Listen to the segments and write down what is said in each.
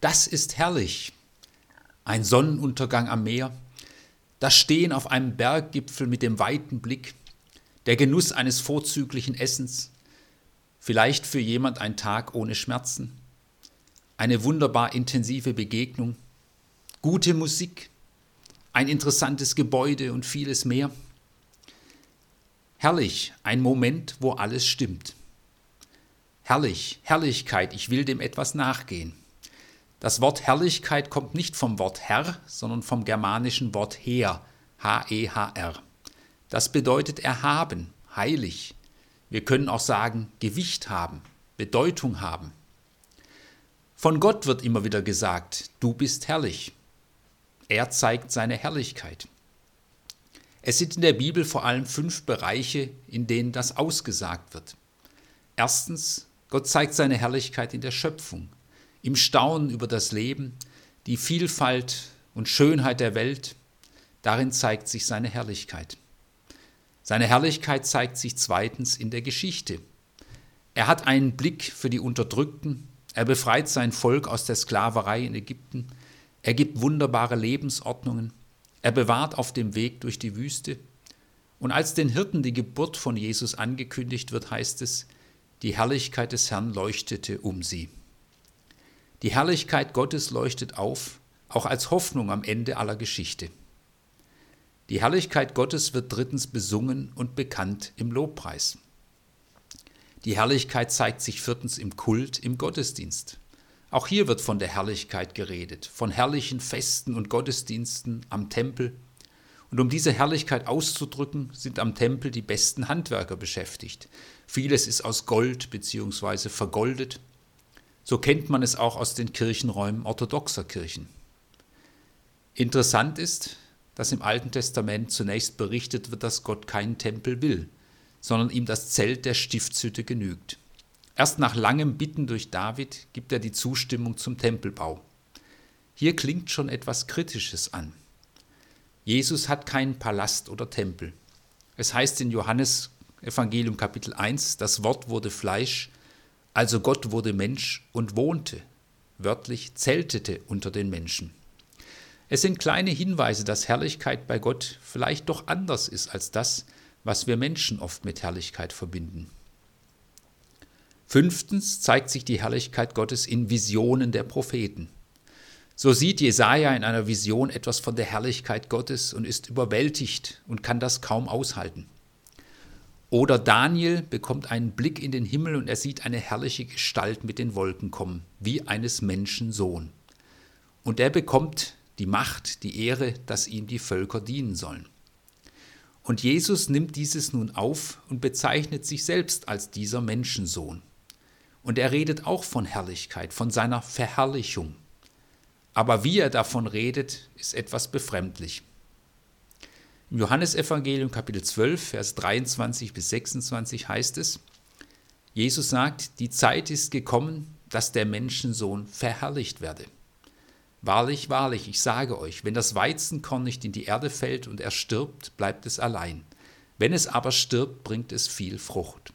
Das ist herrlich. Ein Sonnenuntergang am Meer, das Stehen auf einem Berggipfel mit dem weiten Blick, der Genuss eines vorzüglichen Essens, vielleicht für jemand ein Tag ohne Schmerzen, eine wunderbar intensive Begegnung, gute Musik, ein interessantes Gebäude und vieles mehr. Herrlich, ein Moment, wo alles stimmt. Herrlich, Herrlichkeit, ich will dem etwas nachgehen. Das Wort Herrlichkeit kommt nicht vom Wort Herr, sondern vom germanischen Wort Her, H-E-H-R. Das bedeutet erhaben, heilig. Wir können auch sagen Gewicht haben, Bedeutung haben. Von Gott wird immer wieder gesagt, du bist herrlich. Er zeigt seine Herrlichkeit. Es sind in der Bibel vor allem fünf Bereiche, in denen das ausgesagt wird. Erstens, Gott zeigt seine Herrlichkeit in der Schöpfung im Staunen über das Leben, die Vielfalt und Schönheit der Welt, darin zeigt sich seine Herrlichkeit. Seine Herrlichkeit zeigt sich zweitens in der Geschichte. Er hat einen Blick für die Unterdrückten, er befreit sein Volk aus der Sklaverei in Ägypten, er gibt wunderbare Lebensordnungen, er bewahrt auf dem Weg durch die Wüste, und als den Hirten die Geburt von Jesus angekündigt wird, heißt es, die Herrlichkeit des Herrn leuchtete um sie. Die Herrlichkeit Gottes leuchtet auf, auch als Hoffnung am Ende aller Geschichte. Die Herrlichkeit Gottes wird drittens besungen und bekannt im Lobpreis. Die Herrlichkeit zeigt sich viertens im Kult, im Gottesdienst. Auch hier wird von der Herrlichkeit geredet, von herrlichen Festen und Gottesdiensten am Tempel. Und um diese Herrlichkeit auszudrücken, sind am Tempel die besten Handwerker beschäftigt. Vieles ist aus Gold bzw. vergoldet. So kennt man es auch aus den Kirchenräumen orthodoxer Kirchen. Interessant ist, dass im Alten Testament zunächst berichtet wird, dass Gott keinen Tempel will, sondern ihm das Zelt der Stiftshütte genügt. Erst nach langem Bitten durch David gibt er die Zustimmung zum Tempelbau. Hier klingt schon etwas Kritisches an. Jesus hat keinen Palast oder Tempel. Es heißt in Johannes Evangelium Kapitel 1, das Wort wurde Fleisch also Gott wurde Mensch und wohnte, wörtlich zeltete unter den Menschen. Es sind kleine Hinweise, dass Herrlichkeit bei Gott vielleicht doch anders ist als das, was wir Menschen oft mit Herrlichkeit verbinden. Fünftens zeigt sich die Herrlichkeit Gottes in Visionen der Propheten. So sieht Jesaja in einer Vision etwas von der Herrlichkeit Gottes und ist überwältigt und kann das kaum aushalten. Oder Daniel bekommt einen Blick in den Himmel und er sieht eine herrliche Gestalt mit den Wolken kommen, wie eines Menschen Sohn. Und er bekommt die Macht, die Ehre, dass ihm die Völker dienen sollen. Und Jesus nimmt dieses nun auf und bezeichnet sich selbst als dieser Menschensohn. Und er redet auch von Herrlichkeit, von seiner Verherrlichung. Aber wie er davon redet, ist etwas befremdlich. Im Johannesevangelium Kapitel 12, Vers 23 bis 26 heißt es, Jesus sagt, die Zeit ist gekommen, dass der Menschensohn verherrlicht werde. Wahrlich, wahrlich, ich sage euch, wenn das Weizenkorn nicht in die Erde fällt und er stirbt, bleibt es allein. Wenn es aber stirbt, bringt es viel Frucht.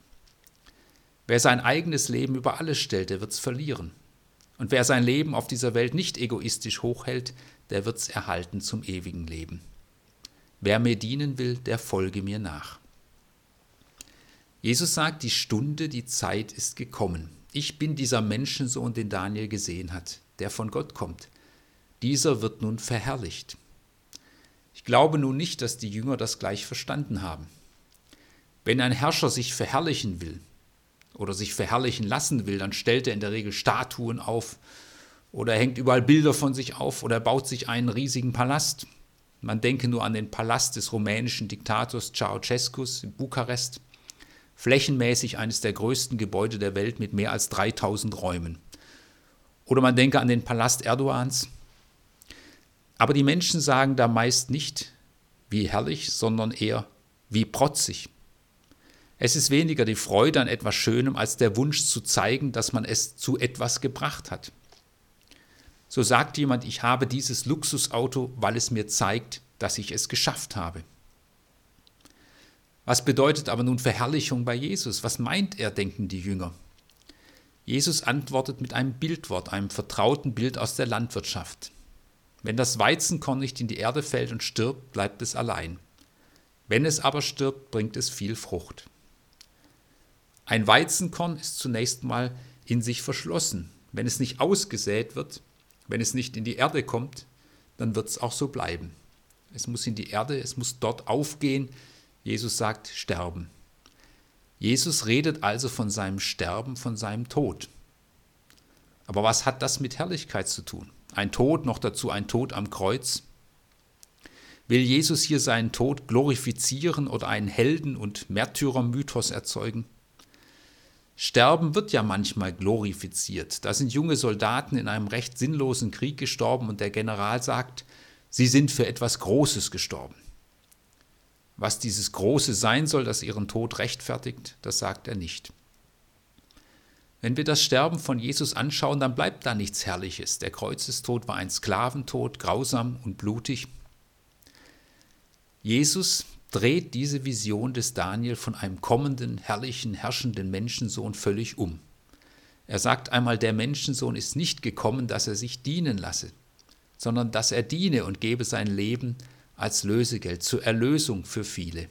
Wer sein eigenes Leben über alles stellt, der wird es verlieren. Und wer sein Leben auf dieser Welt nicht egoistisch hochhält, der wird es erhalten zum ewigen Leben. Wer mir dienen will, der folge mir nach. Jesus sagt, die Stunde, die Zeit ist gekommen. Ich bin dieser Menschensohn, den Daniel gesehen hat, der von Gott kommt. Dieser wird nun verherrlicht. Ich glaube nun nicht, dass die Jünger das gleich verstanden haben. Wenn ein Herrscher sich verherrlichen will oder sich verherrlichen lassen will, dann stellt er in der Regel Statuen auf oder hängt überall Bilder von sich auf oder baut sich einen riesigen Palast. Man denke nur an den Palast des rumänischen Diktators Ceausescu in Bukarest, flächenmäßig eines der größten Gebäude der Welt mit mehr als 3000 Räumen. Oder man denke an den Palast Erdogans. Aber die Menschen sagen da meist nicht, wie herrlich, sondern eher, wie protzig. Es ist weniger die Freude an etwas Schönem als der Wunsch zu zeigen, dass man es zu etwas gebracht hat. So sagt jemand, ich habe dieses Luxusauto, weil es mir zeigt, dass ich es geschafft habe. Was bedeutet aber nun Verherrlichung bei Jesus? Was meint er, denken die Jünger? Jesus antwortet mit einem Bildwort, einem vertrauten Bild aus der Landwirtschaft. Wenn das Weizenkorn nicht in die Erde fällt und stirbt, bleibt es allein. Wenn es aber stirbt, bringt es viel Frucht. Ein Weizenkorn ist zunächst mal in sich verschlossen. Wenn es nicht ausgesät wird, wenn es nicht in die Erde kommt, dann wird es auch so bleiben. Es muss in die Erde, es muss dort aufgehen. Jesus sagt, sterben. Jesus redet also von seinem Sterben, von seinem Tod. Aber was hat das mit Herrlichkeit zu tun? Ein Tod, noch dazu ein Tod am Kreuz. Will Jesus hier seinen Tod glorifizieren oder einen Helden- und Märtyrermythos erzeugen? Sterben wird ja manchmal glorifiziert. Da sind junge Soldaten in einem recht sinnlosen Krieg gestorben und der General sagt, sie sind für etwas Großes gestorben. Was dieses Große sein soll, das ihren Tod rechtfertigt, das sagt er nicht. Wenn wir das Sterben von Jesus anschauen, dann bleibt da nichts Herrliches. Der Kreuzestod war ein Sklaventod, grausam und blutig. Jesus dreht diese Vision des Daniel von einem kommenden, herrlichen, herrschenden Menschensohn völlig um. Er sagt einmal, der Menschensohn ist nicht gekommen, dass er sich dienen lasse, sondern dass er diene und gebe sein Leben als Lösegeld zur Erlösung für viele.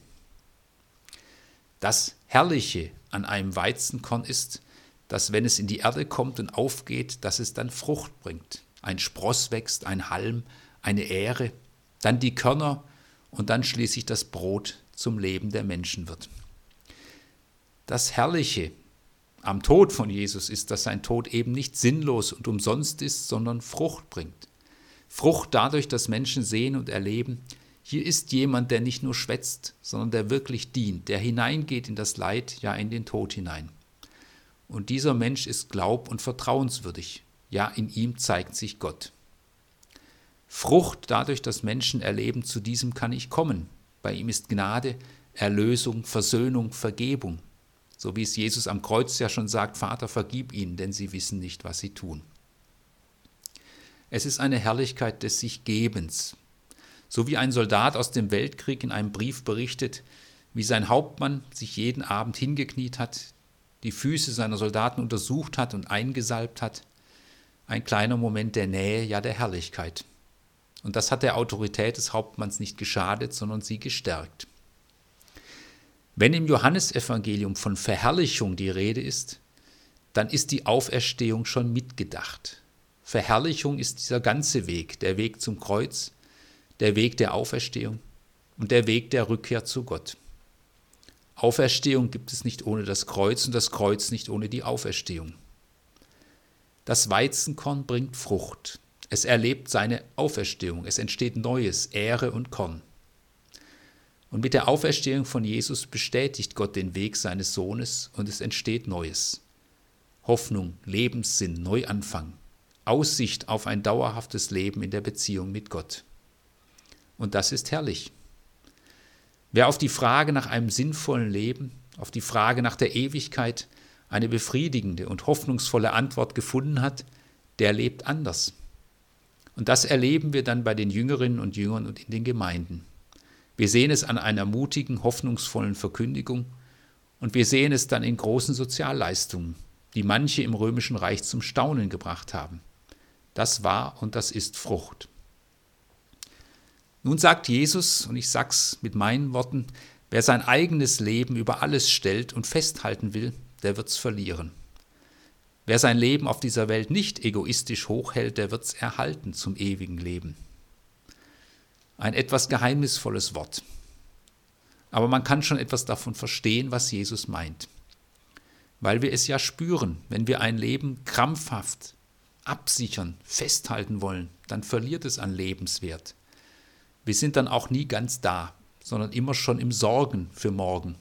Das Herrliche an einem Weizenkorn ist, dass wenn es in die Erde kommt und aufgeht, dass es dann Frucht bringt. Ein Spross wächst, ein Halm, eine Ähre, dann die Körner und dann schließlich das Brot zum Leben der Menschen wird. Das Herrliche am Tod von Jesus ist, dass sein Tod eben nicht sinnlos und umsonst ist, sondern Frucht bringt. Frucht dadurch, dass Menschen sehen und erleben, hier ist jemand, der nicht nur schwätzt, sondern der wirklich dient, der hineingeht in das Leid, ja in den Tod hinein. Und dieser Mensch ist glaub- und vertrauenswürdig, ja in ihm zeigt sich Gott. Frucht dadurch, dass Menschen erleben, zu diesem kann ich kommen. Bei ihm ist Gnade, Erlösung, Versöhnung, Vergebung. So wie es Jesus am Kreuz ja schon sagt, Vater, vergib ihnen, denn sie wissen nicht, was sie tun. Es ist eine Herrlichkeit des Sichgebens. So wie ein Soldat aus dem Weltkrieg in einem Brief berichtet, wie sein Hauptmann sich jeden Abend hingekniet hat, die Füße seiner Soldaten untersucht hat und eingesalbt hat. Ein kleiner Moment der Nähe, ja der Herrlichkeit. Und das hat der Autorität des Hauptmanns nicht geschadet, sondern sie gestärkt. Wenn im Johannesevangelium von Verherrlichung die Rede ist, dann ist die Auferstehung schon mitgedacht. Verherrlichung ist dieser ganze Weg, der Weg zum Kreuz, der Weg der Auferstehung und der Weg der Rückkehr zu Gott. Auferstehung gibt es nicht ohne das Kreuz und das Kreuz nicht ohne die Auferstehung. Das Weizenkorn bringt Frucht. Es erlebt seine Auferstehung. Es entsteht Neues, Ehre und Korn. Und mit der Auferstehung von Jesus bestätigt Gott den Weg seines Sohnes und es entsteht Neues. Hoffnung, Lebenssinn, Neuanfang. Aussicht auf ein dauerhaftes Leben in der Beziehung mit Gott. Und das ist herrlich. Wer auf die Frage nach einem sinnvollen Leben, auf die Frage nach der Ewigkeit eine befriedigende und hoffnungsvolle Antwort gefunden hat, der lebt anders. Und das erleben wir dann bei den Jüngerinnen und Jüngern und in den Gemeinden. Wir sehen es an einer mutigen, hoffnungsvollen Verkündigung und wir sehen es dann in großen Sozialleistungen, die manche im römischen Reich zum Staunen gebracht haben. Das war und das ist Frucht. Nun sagt Jesus, und ich sag's mit meinen Worten, wer sein eigenes Leben über alles stellt und festhalten will, der wird's verlieren. Wer sein Leben auf dieser Welt nicht egoistisch hochhält, der wird's erhalten zum ewigen Leben. Ein etwas geheimnisvolles Wort. Aber man kann schon etwas davon verstehen, was Jesus meint. Weil wir es ja spüren, wenn wir ein Leben krampfhaft absichern, festhalten wollen, dann verliert es an Lebenswert. Wir sind dann auch nie ganz da, sondern immer schon im Sorgen für morgen.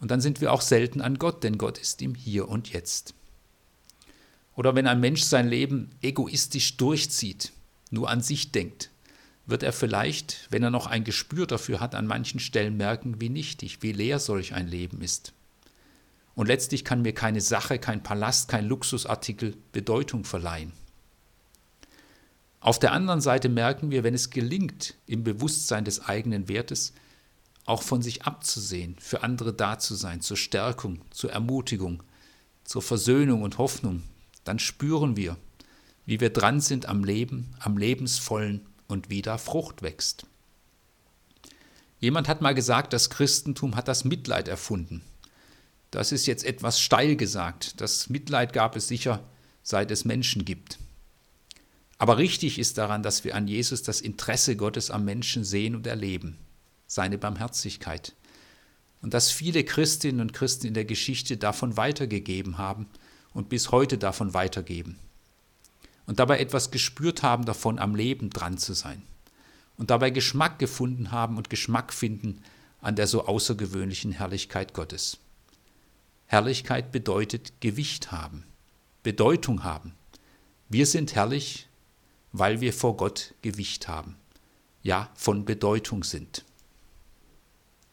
Und dann sind wir auch selten an Gott, denn Gott ist im Hier und Jetzt. Oder wenn ein Mensch sein Leben egoistisch durchzieht, nur an sich denkt, wird er vielleicht, wenn er noch ein Gespür dafür hat, an manchen Stellen merken, wie nichtig, wie leer solch ein Leben ist. Und letztlich kann mir keine Sache, kein Palast, kein Luxusartikel Bedeutung verleihen. Auf der anderen Seite merken wir, wenn es gelingt, im Bewusstsein des eigenen Wertes auch von sich abzusehen, für andere da zu sein, zur Stärkung, zur Ermutigung, zur Versöhnung und Hoffnung, dann spüren wir, wie wir dran sind am Leben, am Lebensvollen und wie da Frucht wächst. Jemand hat mal gesagt, das Christentum hat das Mitleid erfunden. Das ist jetzt etwas steil gesagt. Das Mitleid gab es sicher, seit es Menschen gibt. Aber richtig ist daran, dass wir an Jesus das Interesse Gottes am Menschen sehen und erleben, seine Barmherzigkeit. Und dass viele Christinnen und Christen in der Geschichte davon weitergegeben haben und bis heute davon weitergeben und dabei etwas gespürt haben davon, am Leben dran zu sein. Und dabei Geschmack gefunden haben und Geschmack finden an der so außergewöhnlichen Herrlichkeit Gottes. Herrlichkeit bedeutet Gewicht haben, Bedeutung haben. Wir sind herrlich, weil wir vor Gott Gewicht haben, ja von Bedeutung sind.